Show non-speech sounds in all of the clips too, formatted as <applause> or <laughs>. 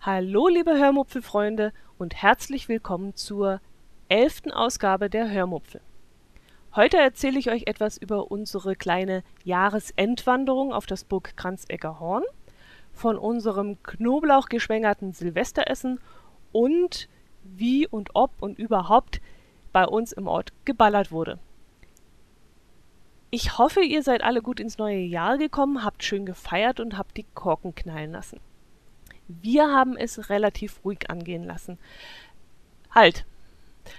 Hallo liebe Hörmupfelfreunde und herzlich willkommen zur elften Ausgabe der Hörmupfel. Heute erzähle ich euch etwas über unsere kleine Jahresendwanderung auf das Burg Kranzegger Horn, von unserem knoblauchgeschwängerten Silvesteressen und wie und ob und überhaupt bei uns im Ort geballert wurde. Ich hoffe, ihr seid alle gut ins neue Jahr gekommen, habt schön gefeiert und habt die Korken knallen lassen. Wir haben es relativ ruhig angehen lassen. Halt.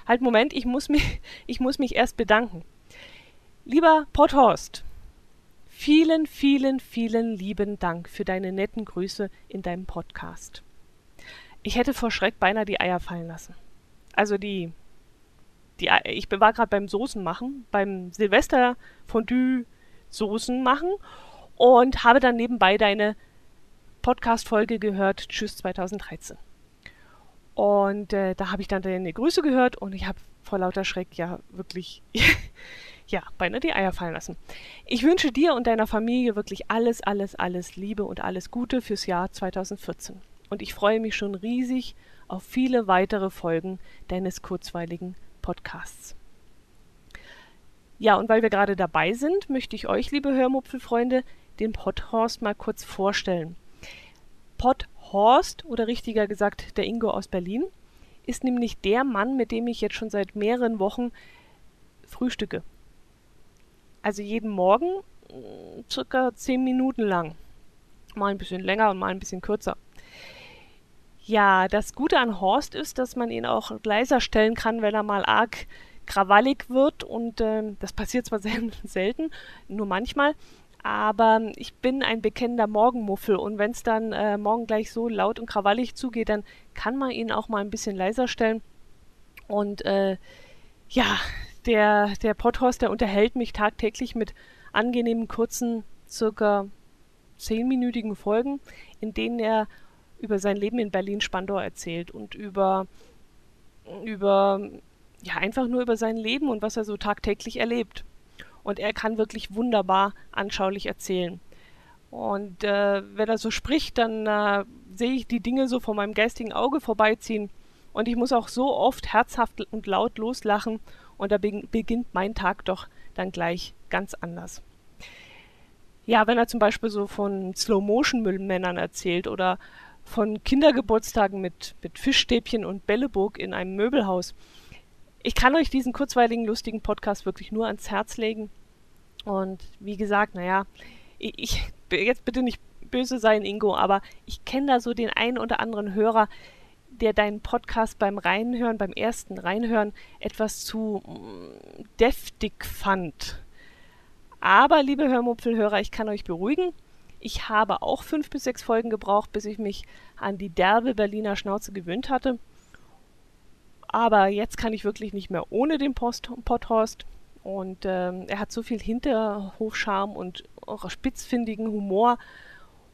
Halt, Moment, ich muss mich, <laughs> ich muss mich erst bedanken. Lieber Potthorst, vielen, vielen, vielen lieben Dank für deine netten Grüße in deinem Podcast. Ich hätte vor Schreck beinahe die Eier fallen lassen. Also die, die ich war gerade beim Soßen machen, beim Silvester Fondue Soßen machen und habe dann nebenbei deine Podcast-Folge gehört, Tschüss 2013. Und äh, da habe ich dann deine Grüße gehört und ich habe vor lauter Schreck ja wirklich, <laughs> ja, beinahe die Eier fallen lassen. Ich wünsche dir und deiner Familie wirklich alles, alles, alles Liebe und alles Gute fürs Jahr 2014. Und ich freue mich schon riesig auf viele weitere Folgen deines kurzweiligen Podcasts. Ja, und weil wir gerade dabei sind, möchte ich euch, liebe Hörmupfelfreunde, den Podhorst mal kurz vorstellen. Potthorst oder richtiger gesagt der Ingo aus Berlin ist nämlich der Mann, mit dem ich jetzt schon seit mehreren Wochen frühstücke. Also jeden Morgen mm, circa zehn Minuten lang. Mal ein bisschen länger und mal ein bisschen kürzer. Ja, das Gute an Horst ist, dass man ihn auch leiser stellen kann, wenn er mal arg krawallig wird. Und äh, das passiert zwar <laughs> selten, nur manchmal aber ich bin ein bekennender Morgenmuffel und wenn es dann äh, morgen gleich so laut und krawallig zugeht, dann kann man ihn auch mal ein bisschen leiser stellen. Und äh, ja, der, der Potthorst, der unterhält mich tagtäglich mit angenehmen, kurzen, circa zehnminütigen Folgen, in denen er über sein Leben in Berlin-Spandau erzählt und über, über, ja, einfach nur über sein Leben und was er so tagtäglich erlebt und er kann wirklich wunderbar anschaulich erzählen. Und äh, wenn er so spricht, dann äh, sehe ich die Dinge so vor meinem geistigen Auge vorbeiziehen und ich muss auch so oft herzhaft und laut loslachen und da be beginnt mein Tag doch dann gleich ganz anders. Ja, wenn er zum Beispiel so von Slow-Motion-Müllmännern erzählt oder von Kindergeburtstagen mit, mit Fischstäbchen und Bälleburg in einem Möbelhaus. Ich kann euch diesen kurzweiligen, lustigen Podcast wirklich nur ans Herz legen. Und wie gesagt, naja, ich, ich jetzt bitte nicht böse sein, Ingo, aber ich kenne da so den einen oder anderen Hörer, der deinen Podcast beim Reinhören, beim ersten Reinhören etwas zu mm, deftig fand. Aber, liebe Hörmupfelhörer, ich kann euch beruhigen. Ich habe auch fünf bis sechs Folgen gebraucht, bis ich mich an die derbe Berliner Schnauze gewöhnt hatte. Aber jetzt kann ich wirklich nicht mehr ohne den Post Podhorst. Und ähm, er hat so viel Hinterhofscharme und auch spitzfindigen Humor.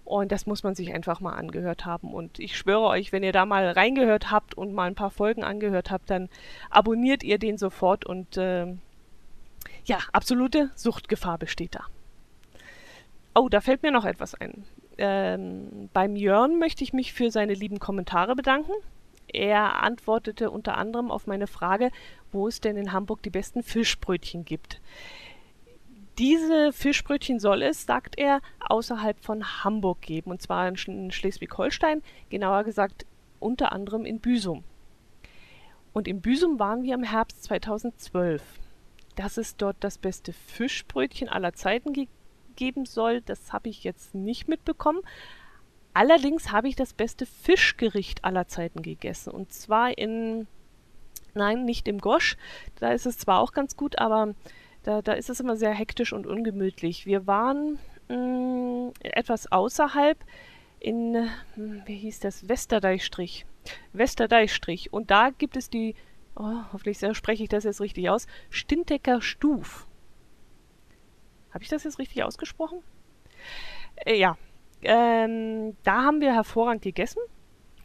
Und das muss man sich einfach mal angehört haben. Und ich schwöre euch, wenn ihr da mal reingehört habt und mal ein paar Folgen angehört habt, dann abonniert ihr den sofort. Und äh, ja, absolute Suchtgefahr besteht da. Oh, da fällt mir noch etwas ein. Ähm, beim Jörn möchte ich mich für seine lieben Kommentare bedanken. Er antwortete unter anderem auf meine Frage, wo es denn in Hamburg die besten Fischbrötchen gibt. Diese Fischbrötchen soll es, sagt er, außerhalb von Hamburg geben, und zwar in Schleswig-Holstein, genauer gesagt unter anderem in Büsum. Und in Büsum waren wir im Herbst 2012. Dass es dort das beste Fischbrötchen aller Zeiten geben soll, das habe ich jetzt nicht mitbekommen, Allerdings habe ich das beste Fischgericht aller Zeiten gegessen. Und zwar in, nein, nicht im Gosch. Da ist es zwar auch ganz gut, aber da, da ist es immer sehr hektisch und ungemütlich. Wir waren mh, mm, etwas außerhalb in, hm, wie hieß das, Westerdeichstrich. Westerdeichstrich. Und da gibt es die, oh, hoffentlich spreche ich das jetzt richtig aus, Stintecker Stuf. Habe ich das jetzt richtig ausgesprochen? Äh, ja, ähm, da haben wir hervorragend gegessen.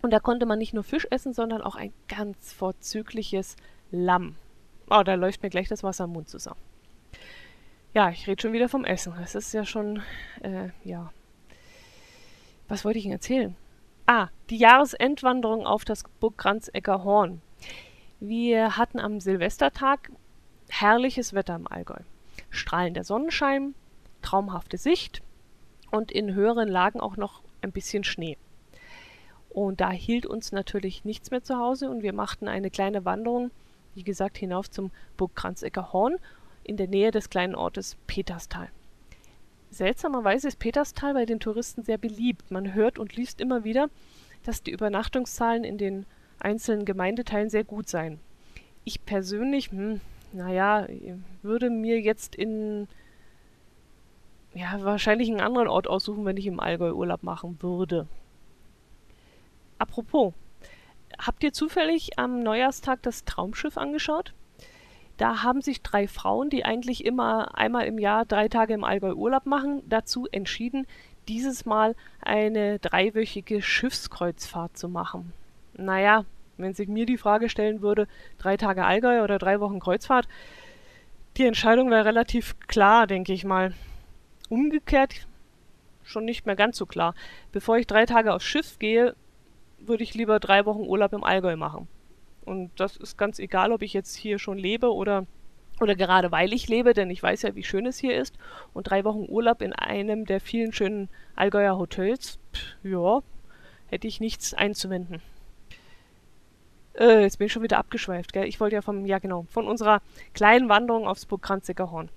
Und da konnte man nicht nur Fisch essen, sondern auch ein ganz vorzügliches Lamm. Oh, da läuft mir gleich das Wasser im Mund zusammen. Ja, ich rede schon wieder vom Essen. Es ist ja schon, äh, ja. Was wollte ich Ihnen erzählen? Ah, die Jahresendwanderung auf das Burg Kranzecker Horn. Wir hatten am Silvestertag herrliches Wetter im Allgäu. Strahlender Sonnenschein, traumhafte Sicht und in höheren Lagen auch noch ein bisschen Schnee. Und da hielt uns natürlich nichts mehr zu Hause und wir machten eine kleine Wanderung, wie gesagt, hinauf zum Burg Kranzecker Horn in der Nähe des kleinen Ortes Peterstal. Seltsamerweise ist Peterstal bei den Touristen sehr beliebt. Man hört und liest immer wieder, dass die Übernachtungszahlen in den einzelnen Gemeindeteilen sehr gut seien. Ich persönlich, hm, naja, würde mir jetzt in ja, wahrscheinlich einen anderen Ort aussuchen, wenn ich im Allgäu Urlaub machen würde. Apropos, habt ihr zufällig am Neujahrstag das Traumschiff angeschaut? Da haben sich drei Frauen, die eigentlich immer einmal im Jahr drei Tage im Allgäu Urlaub machen, dazu entschieden, dieses Mal eine dreiwöchige Schiffskreuzfahrt zu machen. Naja, wenn sich mir die Frage stellen würde, drei Tage Allgäu oder drei Wochen Kreuzfahrt, die Entscheidung wäre relativ klar, denke ich mal. Umgekehrt schon nicht mehr ganz so klar. Bevor ich drei Tage aufs Schiff gehe, würde ich lieber drei Wochen Urlaub im Allgäu machen. Und das ist ganz egal, ob ich jetzt hier schon lebe oder, oder gerade weil ich lebe, denn ich weiß ja, wie schön es hier ist. Und drei Wochen Urlaub in einem der vielen schönen Allgäuer Hotels, pff, ja, hätte ich nichts einzuwenden. Äh, jetzt bin ich schon wieder abgeschweift, gell? Ich wollte ja vom, ja genau, von unserer kleinen Wanderung aufs Burg Horn.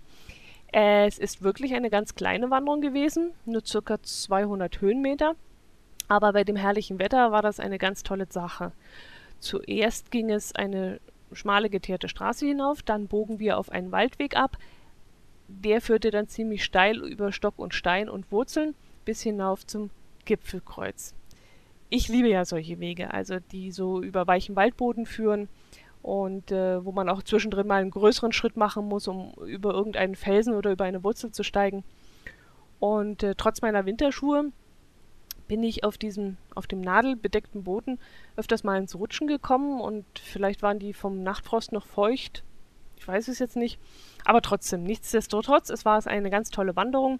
Es ist wirklich eine ganz kleine Wanderung gewesen, nur circa 200 Höhenmeter. Aber bei dem herrlichen Wetter war das eine ganz tolle Sache. Zuerst ging es eine schmale geteerte Straße hinauf, dann bogen wir auf einen Waldweg ab. Der führte dann ziemlich steil über Stock und Stein und Wurzeln bis hinauf zum Gipfelkreuz. Ich liebe ja solche Wege, also die so über weichen Waldboden führen und äh, wo man auch zwischendrin mal einen größeren Schritt machen muss, um über irgendeinen Felsen oder über eine Wurzel zu steigen. Und äh, trotz meiner Winterschuhe bin ich auf diesem, auf dem nadelbedeckten Boden öfters mal ins Rutschen gekommen und vielleicht waren die vom Nachtfrost noch feucht. Ich weiß es jetzt nicht. Aber trotzdem, nichtsdestotrotz, es war eine ganz tolle Wanderung.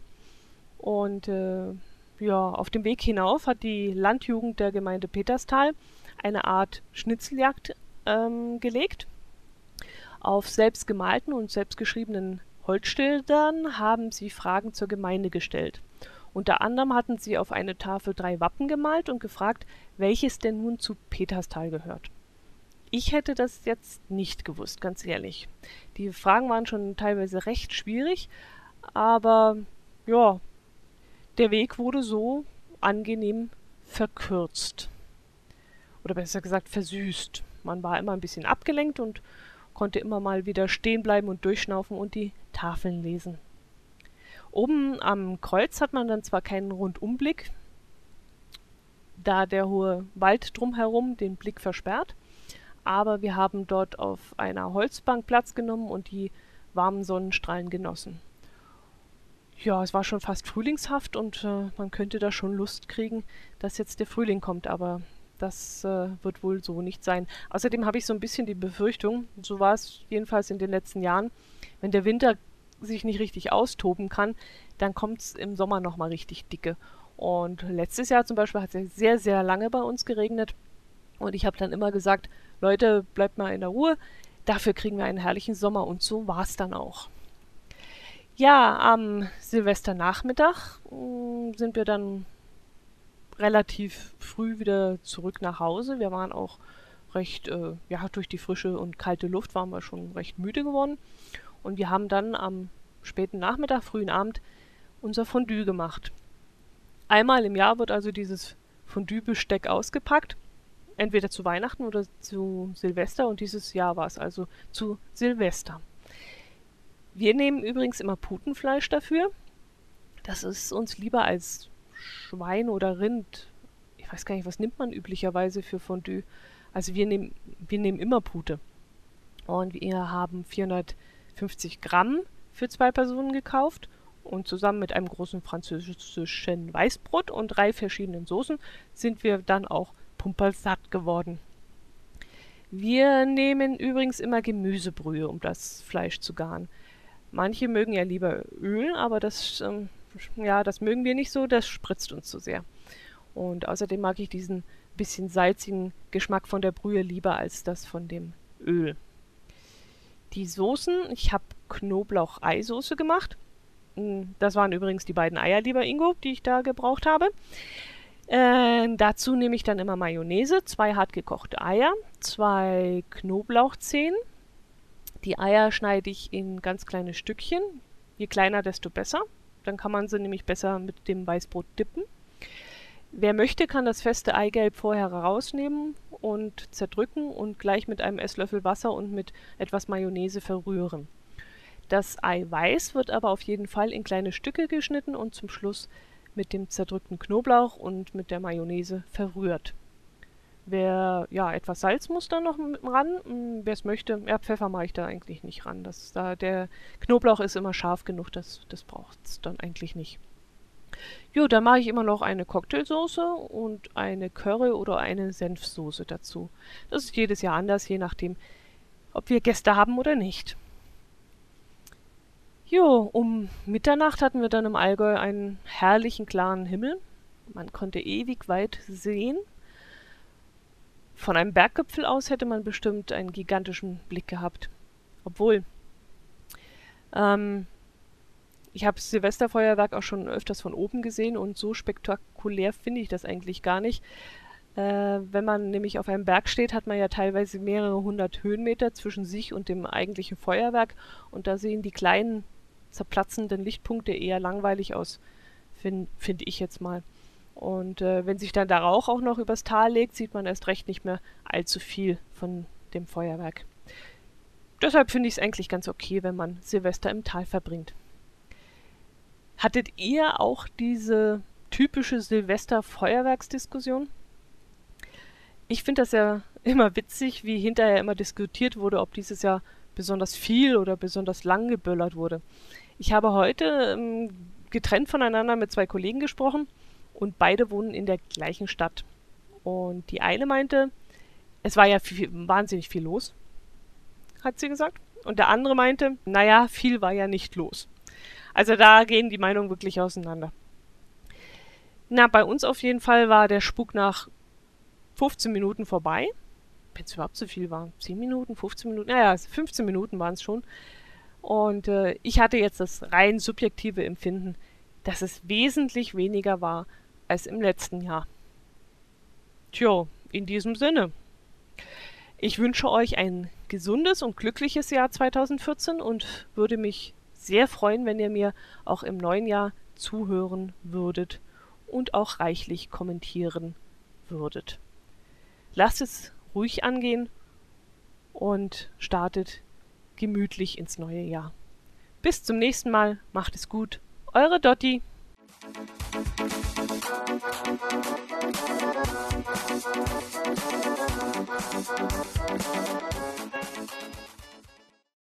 Und äh, ja, auf dem Weg hinauf hat die Landjugend der Gemeinde Peterstal eine Art Schnitzeljagd ähm, gelegt. Auf selbst gemalten und selbstgeschriebenen Holzschildern haben sie Fragen zur Gemeinde gestellt. Unter anderem hatten sie auf eine Tafel drei Wappen gemalt und gefragt, welches denn nun zu Peterstal gehört. Ich hätte das jetzt nicht gewusst, ganz ehrlich. Die Fragen waren schon teilweise recht schwierig, aber ja, der Weg wurde so angenehm verkürzt. Oder besser gesagt versüßt. Man war immer ein bisschen abgelenkt und konnte immer mal wieder stehen bleiben und durchschnaufen und die Tafeln lesen. Oben am Kreuz hat man dann zwar keinen Rundumblick, da der hohe Wald drumherum den Blick versperrt, aber wir haben dort auf einer Holzbank Platz genommen und die warmen Sonnenstrahlen genossen. Ja, es war schon fast frühlingshaft und äh, man könnte da schon Lust kriegen, dass jetzt der Frühling kommt, aber das äh, wird wohl so nicht sein. Außerdem habe ich so ein bisschen die Befürchtung, so war es jedenfalls in den letzten Jahren, wenn der Winter sich nicht richtig austoben kann, dann kommt es im Sommer nochmal richtig dicke. Und letztes Jahr zum Beispiel hat es sehr, sehr lange bei uns geregnet. Und ich habe dann immer gesagt, Leute, bleibt mal in der Ruhe. Dafür kriegen wir einen herrlichen Sommer. Und so war es dann auch. Ja, am Silvesternachmittag äh, sind wir dann relativ früh wieder zurück nach Hause. Wir waren auch recht, äh, ja, durch die frische und kalte Luft waren wir schon recht müde geworden. Und wir haben dann am späten Nachmittag, frühen Abend unser Fondue gemacht. Einmal im Jahr wird also dieses Fondue-Besteck ausgepackt, entweder zu Weihnachten oder zu Silvester und dieses Jahr war es also zu Silvester. Wir nehmen übrigens immer Putenfleisch dafür. Das ist uns lieber als Schwein oder Rind. Ich weiß gar nicht, was nimmt man üblicherweise für Fondue? Also wir nehmen, wir nehmen immer Pute. Und wir haben 400 50 Gramm für zwei Personen gekauft und zusammen mit einem großen französischen Weißbrot und drei verschiedenen Soßen sind wir dann auch pumpersatt geworden. Wir nehmen übrigens immer Gemüsebrühe, um das Fleisch zu garen. Manche mögen ja lieber Öl, aber das, ähm, ja, das mögen wir nicht so, das spritzt uns zu sehr. Und außerdem mag ich diesen bisschen salzigen Geschmack von der Brühe lieber als das von dem Öl. Die Soßen, ich habe Knoblauch-Eisoße gemacht. Hm, das waren übrigens die beiden Eier, lieber Ingo, die ich da gebraucht habe. Äh, dazu nehme ich dann immer Mayonnaise, zwei hartgekochte Eier, zwei Knoblauchzehen. Die Eier schneide ich in ganz kleine Stückchen. Je kleiner, desto besser. Dann kann man sie nämlich besser mit dem Weißbrot dippen. Wer möchte, kann das feste Eigelb vorher rausnehmen und zerdrücken und gleich mit einem Esslöffel Wasser und mit etwas Mayonnaise verrühren. Das Eiweiß wird aber auf jeden Fall in kleine Stücke geschnitten und zum Schluss mit dem zerdrückten Knoblauch und mit der Mayonnaise verrührt. Wer, ja, etwas Salz muss da noch ran. Hm, Wer es möchte, ja, Pfeffer mache ich da eigentlich nicht ran. Das, da, der Knoblauch ist immer scharf genug, das, das braucht es dann eigentlich nicht. Jo, dann mache ich immer noch eine Cocktailsoße und eine Curry- oder eine Senfsoße dazu. Das ist jedes Jahr anders, je nachdem, ob wir Gäste haben oder nicht. Jo, um Mitternacht hatten wir dann im Allgäu einen herrlichen klaren Himmel. Man konnte ewig weit sehen. Von einem Berggipfel aus hätte man bestimmt einen gigantischen Blick gehabt. Obwohl, ähm, ich habe Silvesterfeuerwerk auch schon öfters von oben gesehen und so spektakulär finde ich das eigentlich gar nicht. Äh, wenn man nämlich auf einem Berg steht, hat man ja teilweise mehrere hundert Höhenmeter zwischen sich und dem eigentlichen Feuerwerk und da sehen die kleinen zerplatzenden Lichtpunkte eher langweilig aus, finde find ich jetzt mal. Und äh, wenn sich dann der Rauch auch noch übers Tal legt, sieht man erst recht nicht mehr allzu viel von dem Feuerwerk. Deshalb finde ich es eigentlich ganz okay, wenn man Silvester im Tal verbringt. Hattet ihr auch diese typische Silvester-Feuerwerksdiskussion? Ich finde das ja <laughs> immer witzig, wie hinterher immer diskutiert wurde, ob dieses Jahr besonders viel oder besonders lang geböllert wurde. Ich habe heute ähm, getrennt voneinander mit zwei Kollegen gesprochen und beide wohnen in der gleichen Stadt. Und die eine meinte, es war ja viel, wahnsinnig viel los, hat sie gesagt. Und der andere meinte, naja, viel war ja nicht los. Also da gehen die Meinungen wirklich auseinander. Na, bei uns auf jeden Fall war der Spuk nach 15 Minuten vorbei. Wenn es überhaupt so viel war. 10 Minuten, 15 Minuten, naja, 15 Minuten waren es schon. Und äh, ich hatte jetzt das rein subjektive Empfinden, dass es wesentlich weniger war als im letzten Jahr. Tja, in diesem Sinne. Ich wünsche euch ein gesundes und glückliches Jahr 2014 und würde mich sehr freuen, wenn ihr mir auch im neuen Jahr zuhören würdet und auch reichlich kommentieren würdet. Lasst es ruhig angehen und startet gemütlich ins neue Jahr. Bis zum nächsten Mal, macht es gut. Eure Dotti. フフフフ。